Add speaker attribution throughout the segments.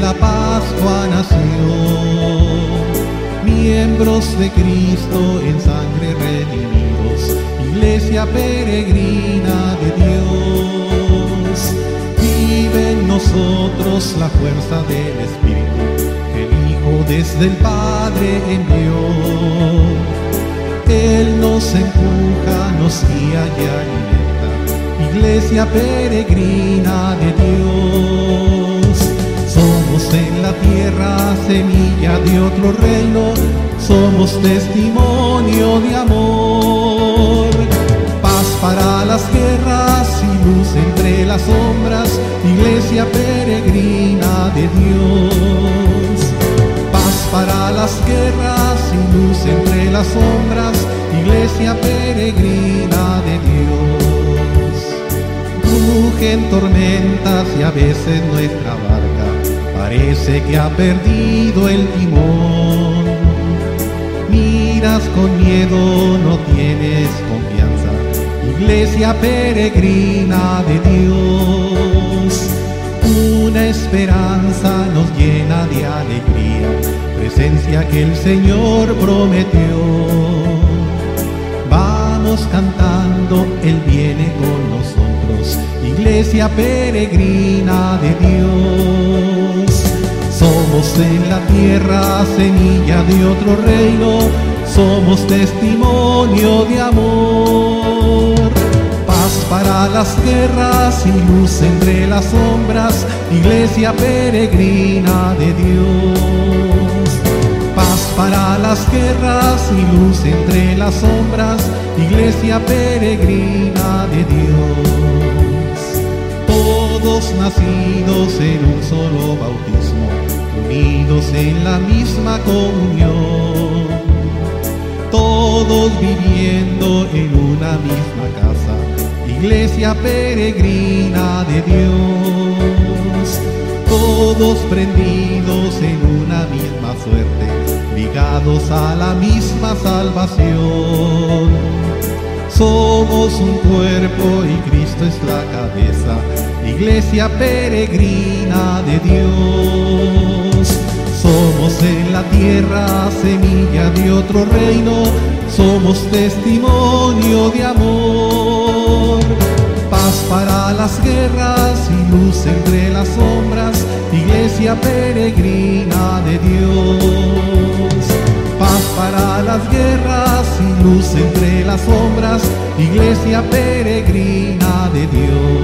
Speaker 1: la Pascua nació. Miembros de Cristo en sangre redimidos, iglesia peregrina de Dios. Vive en nosotros la fuerza del Espíritu que el Hijo desde el Padre envió. Él nos empuja, nos guía y alimenta, iglesia peregrina de Dios. En la tierra semilla de otro reino, somos testimonio de amor. Paz para las guerras y luz entre las sombras, iglesia peregrina de Dios. Paz para las guerras y luz entre las sombras, iglesia peregrina de Dios. Rugen tormentas y a veces nuestra barca parece que ha perdido el timón. Miras con miedo, no tienes confianza. Iglesia peregrina de Dios. Una esperanza nos llena de alegría, presencia que el Señor prometió. Vamos cantando, Él viene con nosotros, iglesia peregrina de Dios. Somos en la tierra semilla de otro reino, somos testimonio de amor. Paz para las guerras y luz entre las sombras, iglesia peregrina de Dios. Paz para las guerras y luz entre las sombras, iglesia peregrina de Dios. Todos nacidos en un solo bautismo, unidos en la misma comunión. Todos viviendo en una misma casa, iglesia peregrina de Dios. Todos prendidos en una misma suerte, ligados a la misma salvación. Somos un cuerpo y Cristo es la cabeza, iglesia peregrina de Dios. En la tierra semilla de otro reino, somos testimonio de amor. Paz para las guerras y luz entre las sombras, iglesia peregrina de Dios. Paz para las guerras y luz entre las sombras, iglesia peregrina de Dios.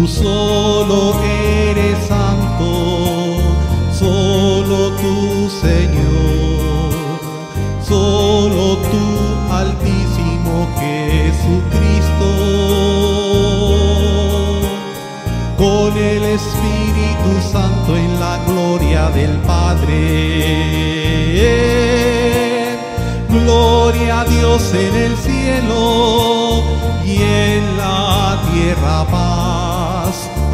Speaker 1: Tú solo eres santo, solo tú Señor, solo tú altísimo Jesucristo. Con el Espíritu Santo en la gloria del Padre. Gloria a Dios en el cielo y en la tierra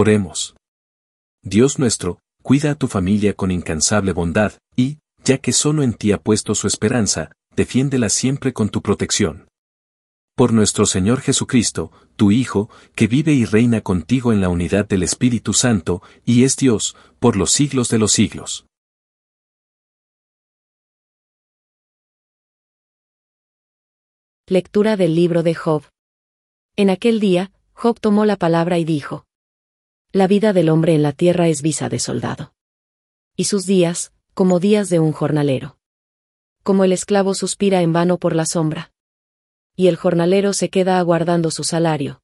Speaker 2: Oremos. Dios nuestro, cuida a tu familia con incansable bondad, y, ya que solo en ti ha puesto su esperanza, defiéndela siempre con tu protección. Por nuestro Señor Jesucristo, tu Hijo, que vive y reina contigo en la unidad del Espíritu Santo, y es Dios, por los siglos de los siglos.
Speaker 3: Lectura del libro de Job. En aquel día, Job tomó la palabra y dijo, La vida del hombre en la tierra es visa de soldado. Y sus días, como días de un jornalero. Como el esclavo suspira en vano por la sombra. Y el jornalero se queda aguardando su salario.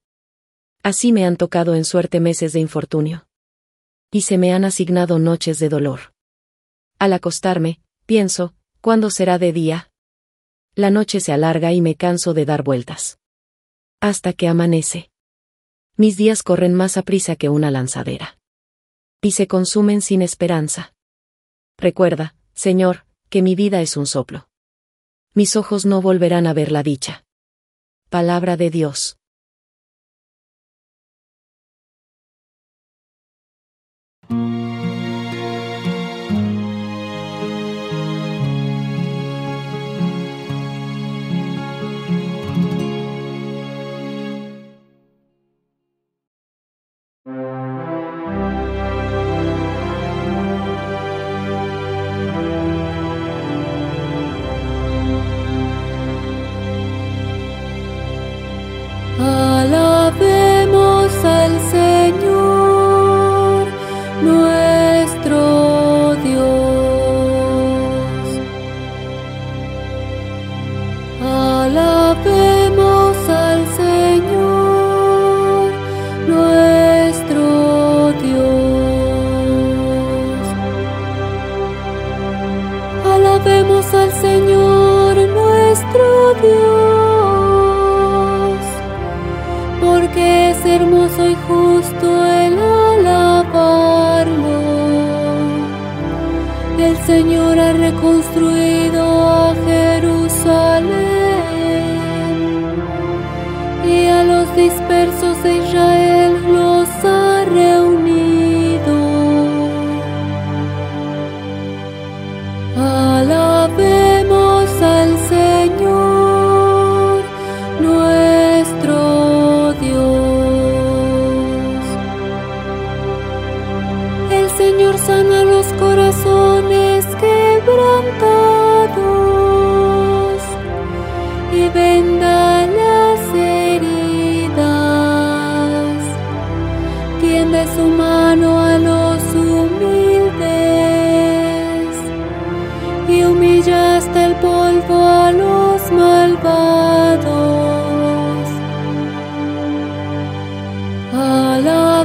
Speaker 3: Así me han tocado en suerte meses de infortunio. Y se me han asignado noches de dolor. Al acostarme, pienso, ¿cuándo será de día? La noche se alarga y me canso de dar vueltas. Hasta que amanece. Mis días corren más a prisa que una lanzadera. Y se consumen sin esperanza. Recuerda, Señor, que mi vida es un soplo. Mis ojos no volverán a ver la dicha. Palabra de Dios.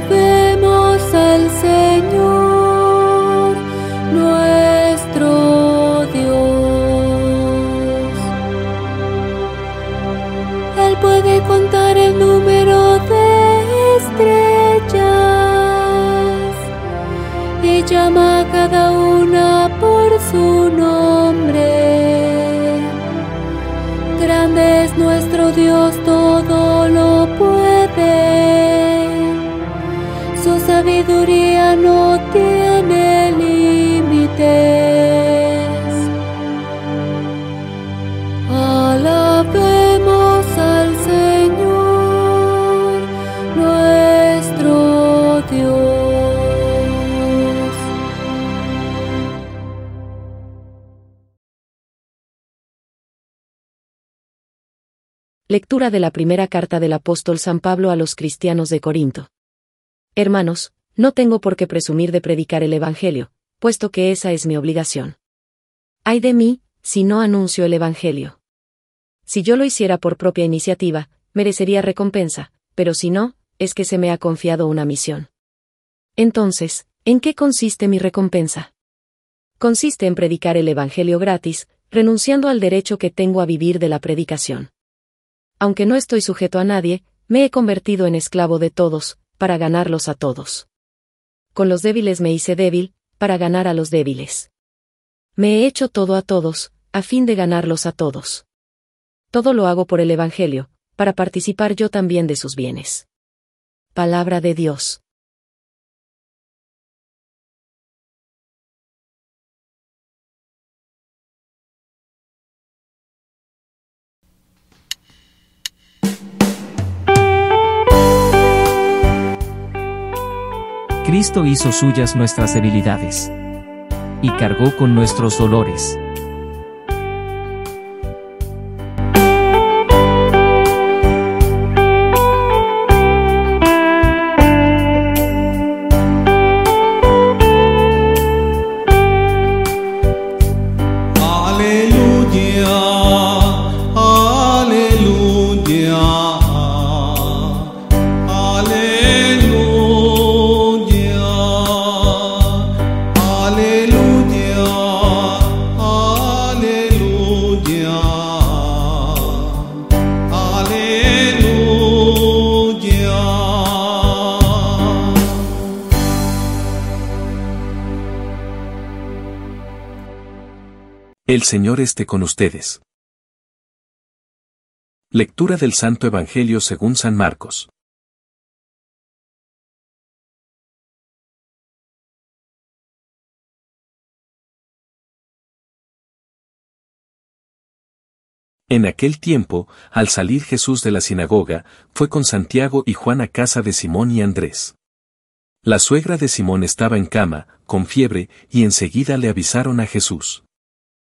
Speaker 4: 被 De
Speaker 3: la primera carta del apóstol San Pablo a los cristianos de Corinto. Hermanos, no tengo por qué presumir de predicar el Evangelio, puesto que esa es mi obligación. Ay de mí, si no anuncio el Evangelio. Si yo lo hiciera por propia iniciativa, merecería recompensa, pero si no, es que se me ha confiado una misión. Entonces, ¿en qué consiste mi recompensa? Consiste en predicar el Evangelio gratis, renunciando al derecho que tengo a vivir de la predicación. Aunque no estoy sujeto a nadie, me he convertido en esclavo de todos, para ganarlos a todos. Con los débiles me hice débil, para ganar a los débiles. Me he hecho todo a todos, a fin de ganarlos a todos. Todo lo hago por el Evangelio, para participar yo también de sus bienes. Palabra de Dios.
Speaker 5: Cristo hizo suyas nuestras debilidades. Y cargó con nuestros dolores.
Speaker 2: El Señor esté con ustedes. Lectura del Santo Evangelio según San Marcos. En aquel tiempo, al salir Jesús de la sinagoga, fue con Santiago y Juan a casa de Simón y Andrés. La suegra de Simón estaba en cama, con fiebre, y enseguida le avisaron a Jesús.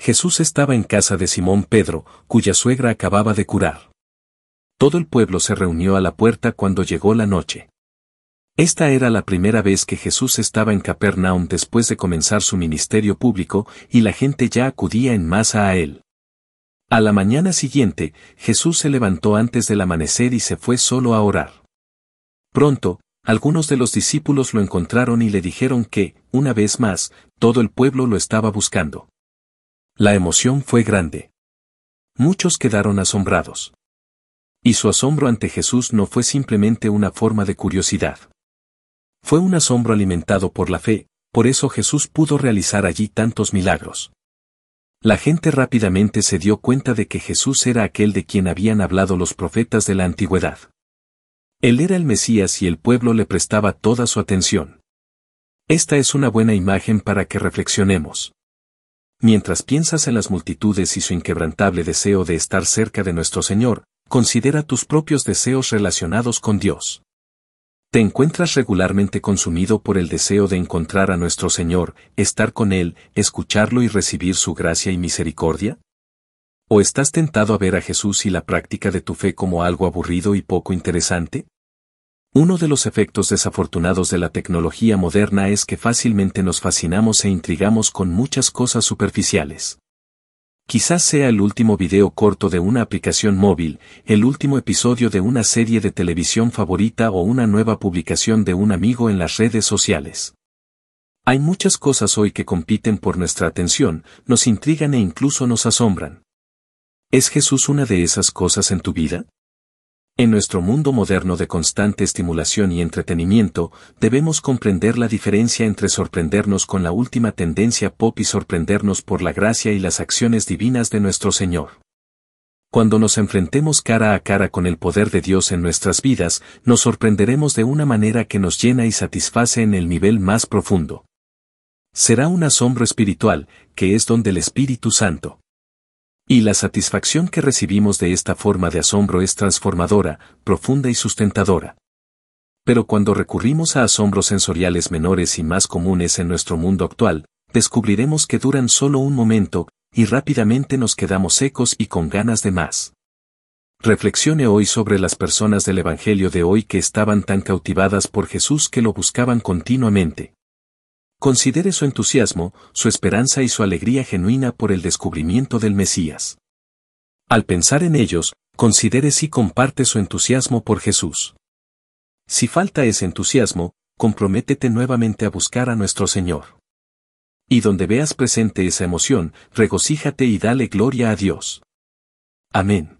Speaker 2: Jesús estaba en casa de Simón Pedro, cuya suegra acababa de curar. Todo el pueblo se reunió a la puerta cuando llegó la noche. Esta era la primera vez que Jesús estaba en Capernaum después de comenzar su ministerio público, y la gente ya acudía en masa a él. A la mañana siguiente, Jesús se levantó antes del amanecer y se fue solo a orar. Pronto, algunos de los discípulos lo encontraron y le dijeron que, una vez más, todo el pueblo lo estaba buscando. La emoción fue grande. Muchos quedaron asombrados. Y su asombro ante Jesús no fue simplemente una forma de curiosidad. Fue un asombro alimentado por la fe, por eso Jesús pudo realizar allí tantos milagros. La gente rápidamente se dio cuenta de que Jesús era aquel de quien habían hablado los profetas de la antigüedad. Él era el Mesías y el pueblo le prestaba toda su atención. Esta es una buena imagen para que reflexionemos. Mientras piensas en las multitudes y su inquebrantable deseo de estar cerca de nuestro Señor, considera tus propios deseos relacionados con Dios. ¿Te encuentras regularmente consumido por el deseo de encontrar a nuestro Señor, estar con Él, escucharlo y recibir su gracia y misericordia? ¿O estás tentado a ver a Jesús y la práctica de tu fe como algo aburrido y poco interesante? Uno de los efectos desafortunados de la tecnología moderna es que fácilmente nos fascinamos e intrigamos con muchas cosas superficiales. Quizás sea el último video corto de una aplicación móvil, el último episodio de una serie de televisión favorita o una nueva publicación de un amigo en las redes sociales. Hay muchas cosas hoy que compiten por nuestra atención, nos intrigan e incluso nos asombran. ¿Es Jesús una de esas cosas en tu vida? En nuestro mundo moderno de constante estimulación y entretenimiento, debemos comprender la diferencia entre sorprendernos con la última tendencia pop y sorprendernos por la gracia y las acciones divinas de nuestro Señor. Cuando nos enfrentemos cara a cara con el poder de Dios en nuestras vidas, nos sorprenderemos de una manera que nos llena y satisface en el nivel más profundo. Será un asombro espiritual, que es donde el Espíritu Santo y la satisfacción que recibimos de esta forma de asombro es transformadora, profunda y sustentadora. Pero cuando recurrimos a asombros sensoriales menores y más comunes en nuestro mundo actual, descubriremos que duran solo un momento, y rápidamente nos quedamos secos y con ganas de más. Reflexione hoy sobre las personas del Evangelio de hoy que estaban tan cautivadas por Jesús que lo buscaban continuamente. Considere su entusiasmo, su esperanza y su alegría genuina por el descubrimiento del Mesías. Al pensar en ellos, considere si comparte su entusiasmo por Jesús. Si falta ese entusiasmo, comprométete nuevamente a buscar a nuestro Señor. Y donde veas presente esa emoción, regocíjate y dale gloria a Dios. Amén.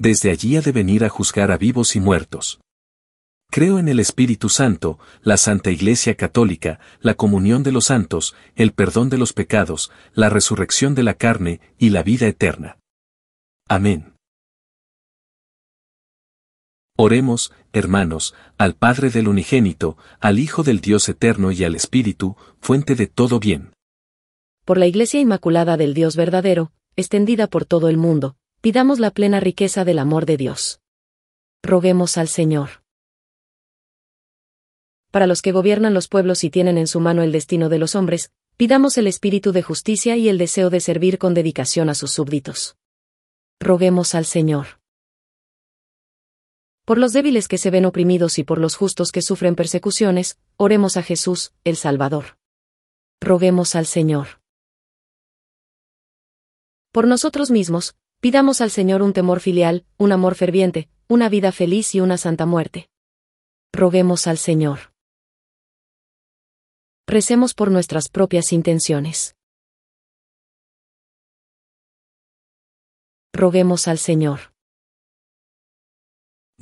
Speaker 2: desde allí ha de venir a juzgar a vivos y muertos. Creo en el Espíritu Santo, la Santa Iglesia Católica, la comunión de los santos, el perdón de los pecados, la resurrección de la carne y la vida eterna. Amén. Oremos, hermanos, al Padre del Unigénito, al Hijo del Dios Eterno y al Espíritu, fuente de todo bien.
Speaker 3: Por la Iglesia Inmaculada del Dios verdadero, extendida por todo el mundo, pidamos la plena riqueza del amor de Dios. Roguemos al Señor. Para los que gobiernan los pueblos y tienen en su mano el destino de los hombres, pidamos el espíritu de justicia y el deseo de servir con dedicación a sus súbditos. Roguemos al Señor. Por los débiles que se ven oprimidos y por los justos que sufren persecuciones, oremos a Jesús, el Salvador. Roguemos al Señor. Por nosotros mismos, pidamos al Señor un temor filial, un amor ferviente, una vida feliz y una santa muerte. Roguemos al Señor. Recemos por nuestras propias intenciones. Roguemos al Señor.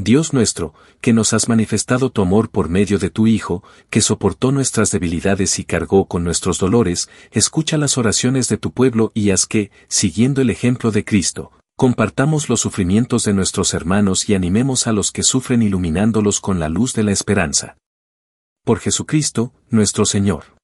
Speaker 1: Dios nuestro, que nos has manifestado tu amor por medio de tu Hijo, que soportó nuestras debilidades y cargó con nuestros dolores, escucha las oraciones de tu pueblo y haz que, siguiendo el ejemplo de Cristo, compartamos los sufrimientos de nuestros hermanos y animemos a los que sufren iluminándolos con la luz de la esperanza. Por Jesucristo, nuestro Señor.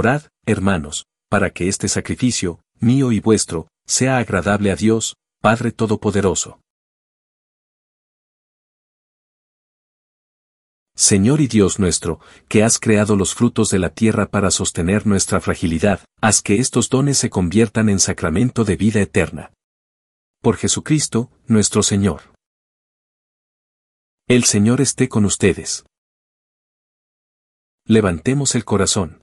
Speaker 1: Orad, hermanos, para que este sacrificio, mío y vuestro, sea agradable a Dios, Padre Todopoderoso.
Speaker 2: Señor y Dios nuestro, que has creado los frutos de la tierra para sostener nuestra fragilidad, haz que estos dones se conviertan en sacramento de vida eterna. Por Jesucristo, nuestro Señor. El Señor esté con ustedes. Levantemos el corazón.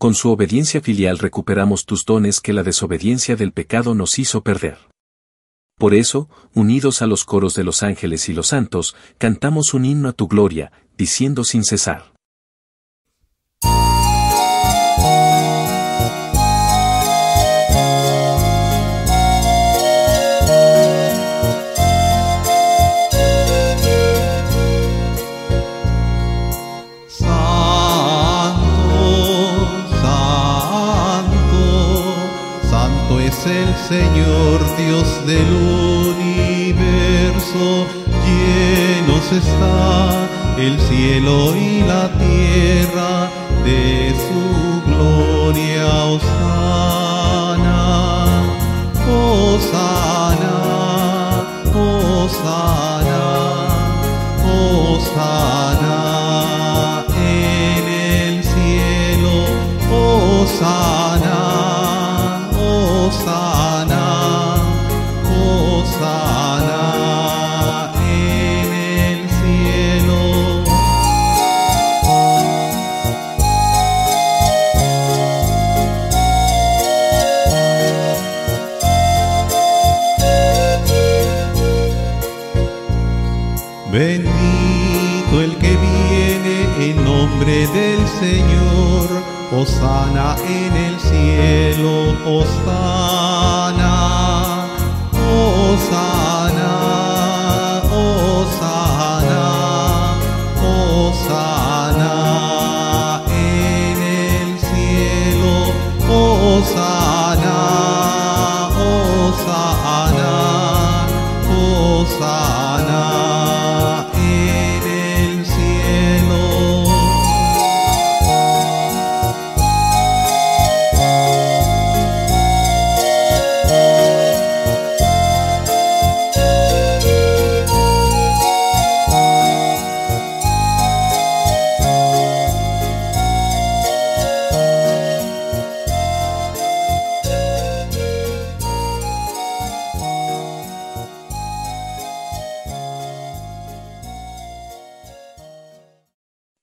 Speaker 2: Con su obediencia filial recuperamos tus dones que la desobediencia del pecado nos hizo perder. Por eso, unidos a los coros de los ángeles y los santos, cantamos un himno a tu gloria, diciendo sin cesar.
Speaker 1: Del universo, llenos está el cielo y la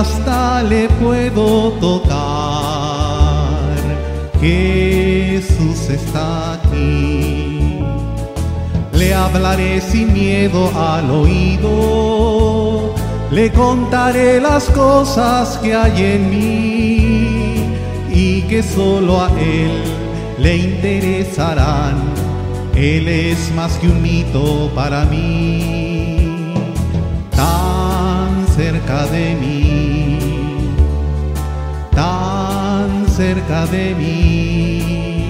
Speaker 1: hasta le puedo tocar. Jesús está aquí. Le hablaré sin miedo al oído, le contaré las cosas que hay en mí y que solo a Él le interesarán. Él es más que un mito para mí, tan cerca de mí, tan cerca de mí,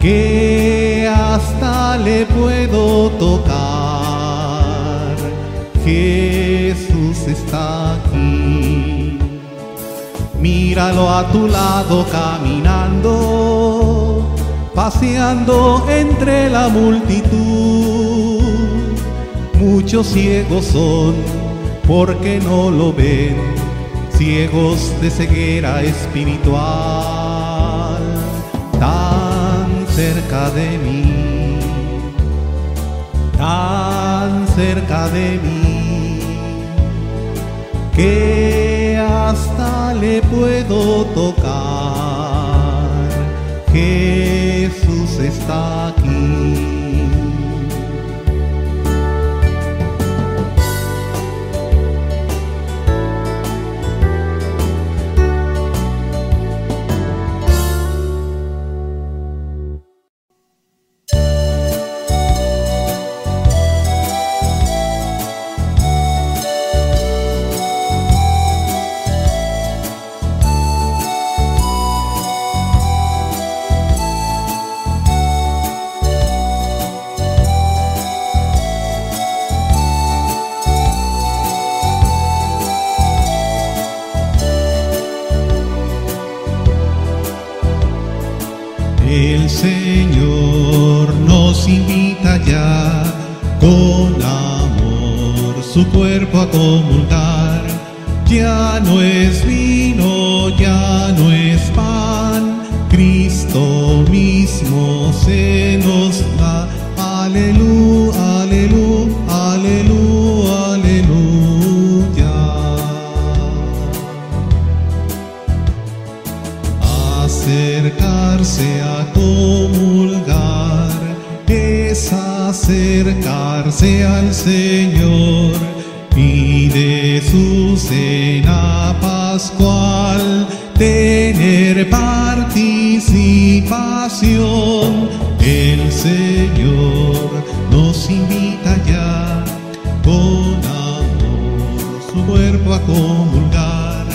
Speaker 1: que hasta le puedo tocar. Jesús está aquí. Míralo a tu lado caminando, paseando entre la multitud. Muchos ciegos son porque no lo ven, ciegos de ceguera espiritual, tan cerca de mí, tan cerca de mí que hasta le puedo tocar. Jesús está aquí. Ya con amor su cuerpo a comulgar.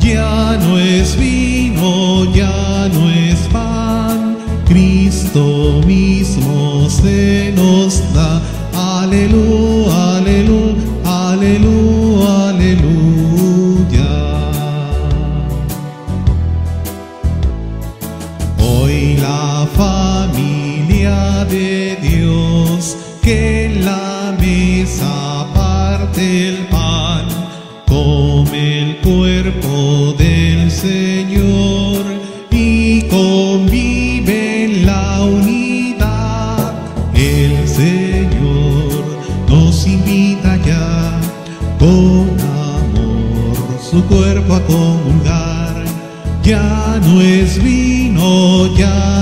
Speaker 1: Ya no es vino, ya no es pan, Cristo mismo se nos da. Aleluya, aleluya, aleluya, No es vino, ya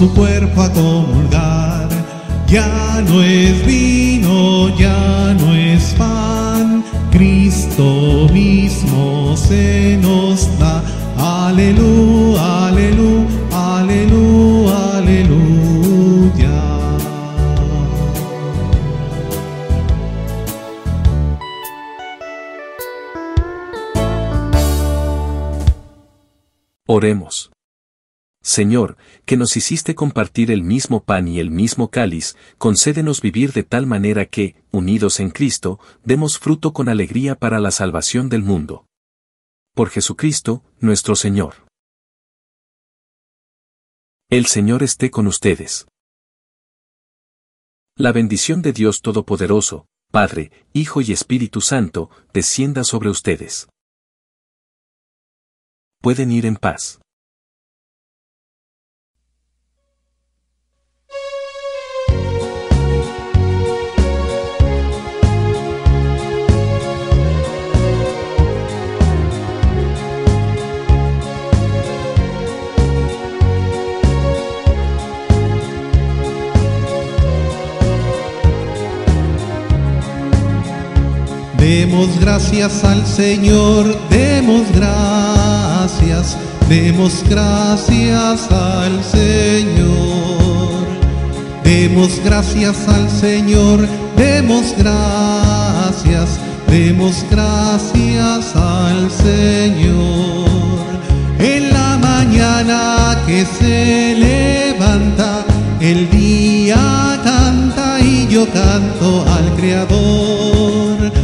Speaker 1: su cuerpo a comulgar. Ya no es vino, ya no es pan, Cristo mismo se nos da. Aleluya, aleluya, aleluya, aleluya.
Speaker 2: Oremos. Señor, que nos hiciste compartir el mismo pan y el mismo cáliz, concédenos vivir de tal manera que, unidos en Cristo, demos fruto con alegría para la salvación del mundo. Por Jesucristo, nuestro Señor. El Señor esté con ustedes. La bendición de Dios Todopoderoso, Padre, Hijo y Espíritu Santo, descienda sobre ustedes. Pueden ir en paz.
Speaker 1: Demos gracias al Señor, demos gracias, demos gracias al Señor. Demos gracias al Señor, demos gracias, demos gracias al Señor. En la mañana que se levanta, el día canta y yo canto al Creador.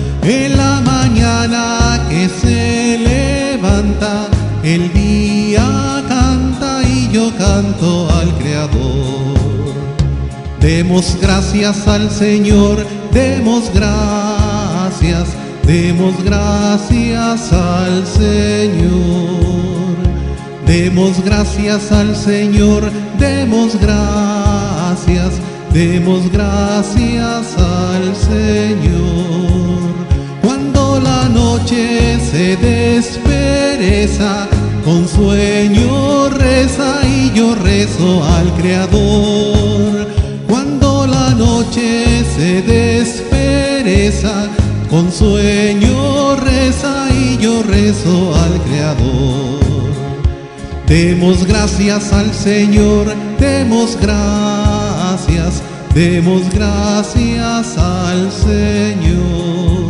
Speaker 1: Mañana que se levanta, el día canta y yo canto al Creador. Demos gracias al Señor, demos gracias, demos gracias al Señor. Demos gracias al Señor, demos gracias, demos gracias al Señor. Noche se despereza, con sueño reza y yo rezo al Creador. Cuando la noche se despereza, con sueño reza y yo rezo al Creador. Demos gracias al Señor, demos gracias, demos gracias al Señor.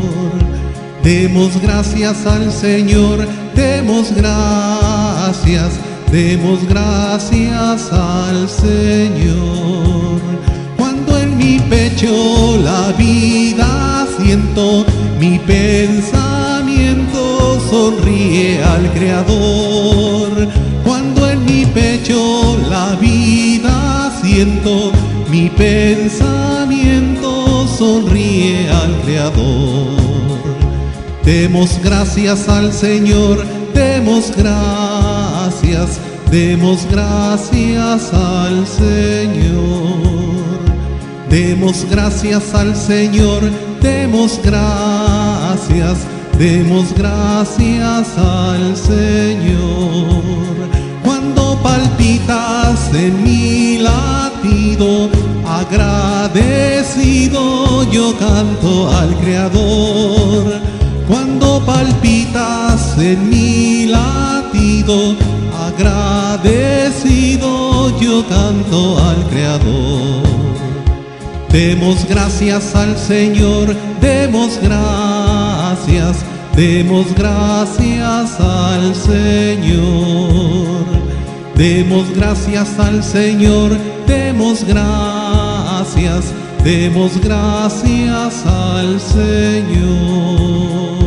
Speaker 1: Demos gracias al Señor, demos gracias, demos gracias al Señor. Cuando en mi pecho la vida siento, mi pensamiento sonríe al Creador. Cuando en mi pecho la vida siento, mi pensamiento sonríe al Creador. Demos gracias al Señor, demos gracias, demos gracias al Señor. Demos gracias al Señor, demos gracias, demos gracias al Señor. Cuando palpitas en mi latido, agradecido yo canto al Creador. Cuando palpitas en mi latido, agradecido yo canto al Creador. Demos gracias al Señor, demos gracias, demos gracias al Señor. Demos gracias al Señor, demos gracias, Demos gracias al Señor.